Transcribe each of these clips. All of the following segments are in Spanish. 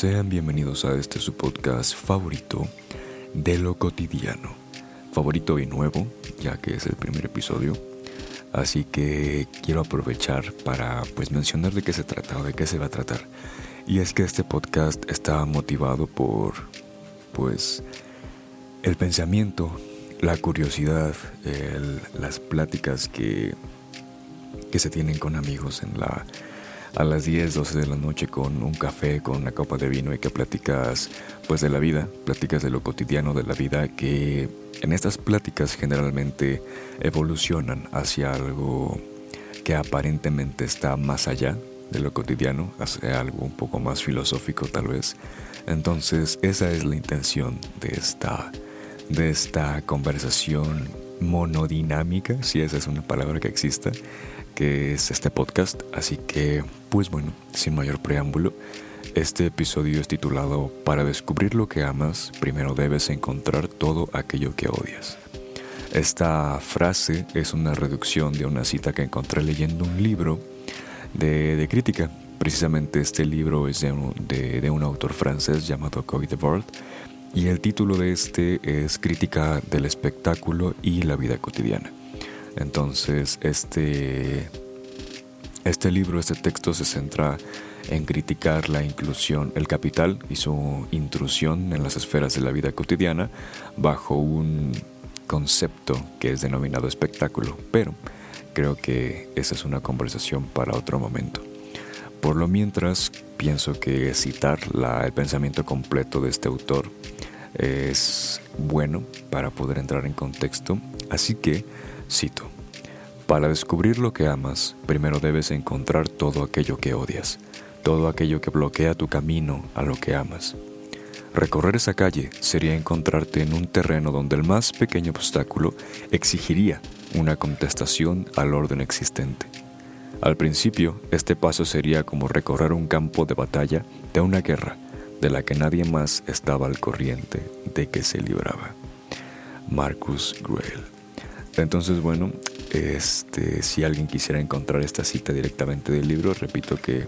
Sean bienvenidos a este su podcast favorito de lo cotidiano. Favorito y nuevo, ya que es el primer episodio. Así que quiero aprovechar para pues mencionar de qué se trata o de qué se va a tratar. Y es que este podcast está motivado por pues el pensamiento, la curiosidad, las pláticas que, que se tienen con amigos en la a las 10, 12 de la noche con un café, con una copa de vino y que platicas pues de la vida, platicas de lo cotidiano de la vida que en estas pláticas generalmente evolucionan hacia algo que aparentemente está más allá de lo cotidiano, hacia algo un poco más filosófico tal vez. Entonces esa es la intención de esta, de esta conversación monodinámica, si esa es una palabra que exista, que es este podcast. Así que, pues bueno, sin mayor preámbulo, este episodio es titulado Para descubrir lo que amas, primero debes encontrar todo aquello que odias. Esta frase es una reducción de una cita que encontré leyendo un libro de, crítica. Precisamente este libro es de un, de, un autor francés llamado Coy Debord y el título de este es Crítica del espectáculo y la vida cotidiana. Entonces, este, este libro, este texto se centra en criticar la inclusión, el capital y su intrusión en las esferas de la vida cotidiana bajo un concepto que es denominado espectáculo, pero creo que esa es una conversación para otro momento. Por lo mientras, pienso que citar el pensamiento completo de este autor es bueno para poder entrar en contexto, así que Cito, para descubrir lo que amas, primero debes encontrar todo aquello que odias, todo aquello que bloquea tu camino a lo que amas. Recorrer esa calle sería encontrarte en un terreno donde el más pequeño obstáculo exigiría una contestación al orden existente. Al principio, este paso sería como recorrer un campo de batalla de una guerra de la que nadie más estaba al corriente de que se libraba. Marcus Grail entonces, bueno, este, si alguien quisiera encontrar esta cita directamente del libro, repito que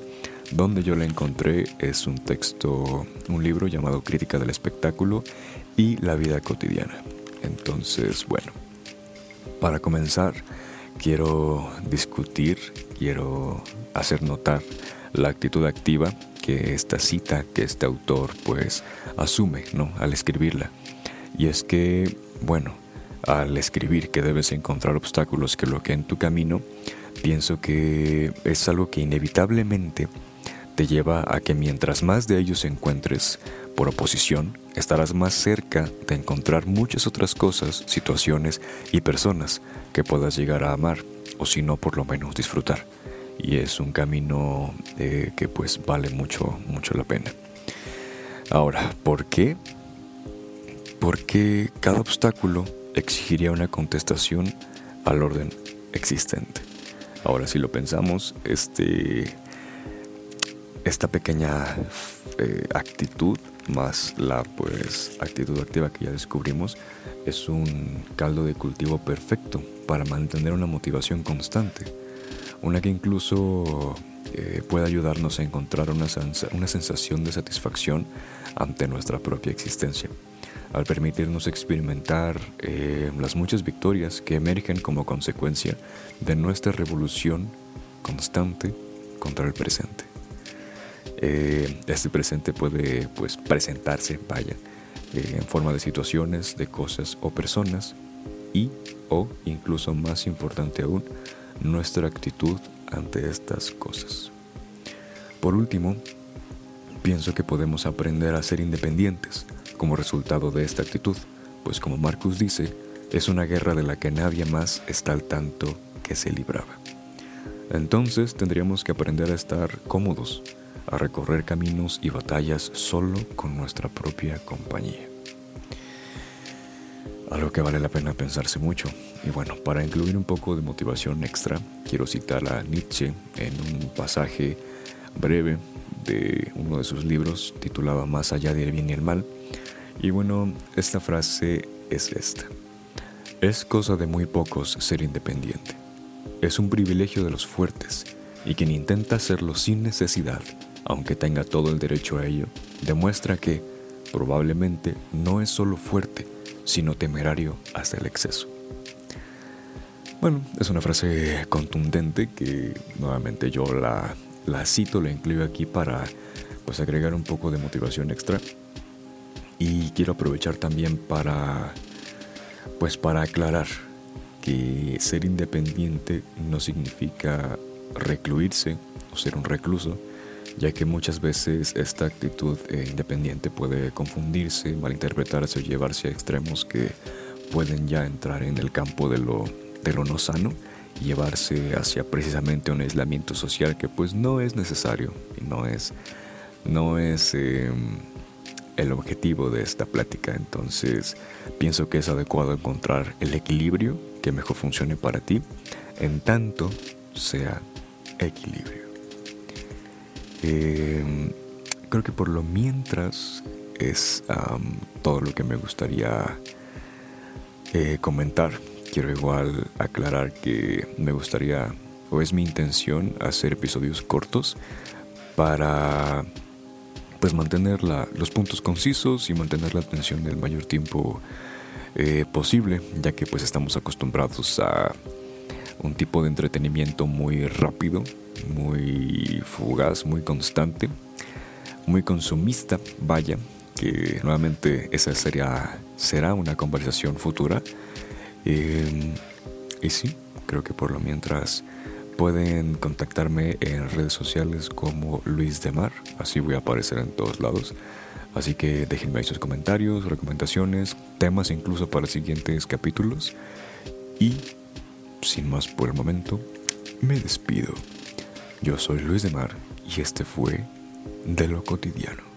donde yo la encontré es un texto, un libro llamado Crítica del Espectáculo y la vida cotidiana. Entonces, bueno, para comenzar, quiero discutir, quiero hacer notar la actitud activa que esta cita, que este autor pues asume, ¿no? Al escribirla. Y es que, bueno, al escribir que debes encontrar obstáculos que bloqueen tu camino, pienso que es algo que inevitablemente te lleva a que mientras más de ellos encuentres por oposición, estarás más cerca de encontrar muchas otras cosas, situaciones y personas que puedas llegar a amar o si no por lo menos disfrutar. Y es un camino eh, que pues vale mucho, mucho la pena. Ahora, ¿por qué? Porque cada obstáculo exigiría una contestación al orden existente. Ahora si lo pensamos, este, esta pequeña eh, actitud más la pues actitud activa que ya descubrimos es un caldo de cultivo perfecto para mantener una motivación constante, una que incluso eh, puede ayudarnos a encontrar una, una sensación de satisfacción ante nuestra propia existencia al permitirnos experimentar eh, las muchas victorias que emergen como consecuencia de nuestra revolución constante contra el presente. Eh, este presente puede pues, presentarse, vaya, eh, en forma de situaciones, de cosas o personas y o incluso más importante aún, nuestra actitud ante estas cosas. Por último, pienso que podemos aprender a ser independientes, como resultado de esta actitud, pues como Marcus dice, es una guerra de la que nadie más está al tanto que se libraba. Entonces tendríamos que aprender a estar cómodos, a recorrer caminos y batallas solo con nuestra propia compañía. Algo que vale la pena pensarse mucho. Y bueno, para incluir un poco de motivación extra, quiero citar a Nietzsche en un pasaje breve de uno de sus libros titulado Más allá del bien y el mal, y bueno, esta frase es esta. Es cosa de muy pocos ser independiente. Es un privilegio de los fuertes y quien intenta hacerlo sin necesidad aunque tenga todo el derecho a ello, demuestra que probablemente no es solo fuerte, sino temerario hasta el exceso. Bueno, es una frase contundente que nuevamente yo la, la cito, la incluyo aquí para pues agregar un poco de motivación extra. Y quiero aprovechar también para pues para aclarar que ser independiente no significa recluirse o ser un recluso, ya que muchas veces esta actitud eh, independiente puede confundirse, malinterpretarse o llevarse a extremos que pueden ya entrar en el campo de lo, de lo no sano y llevarse hacia precisamente un aislamiento social que pues no es necesario y no es, no es em, el objetivo de esta plática. Entonces pienso que es adecuado encontrar el equilibrio que mejor funcione para ti en tanto sea equilibrio. Em, creo que por lo mientras es todo lo que me gustaría eh, comentar. Quiero igual aclarar que me gustaría, o es mi intención, hacer episodios cortos para pues mantener los puntos concisos y mantener la atención el mayor tiempo eh, posible, ya que pues estamos acostumbrados a un tipo de entretenimiento muy rápido, muy fugaz, muy constante, muy consumista, vaya, que nuevamente esa sería, será una conversación futura. Em, y sí, creo que por lo mientras pueden contactarme en redes sociales como Luis de Mar, así voy a aparecer en todos lados. Así que déjenme ahí sus comentarios, recomendaciones, temas incluso para siguientes capítulos. Y sin más por el momento, me despido. Yo soy Luis de Mar y este fue De lo cotidiano.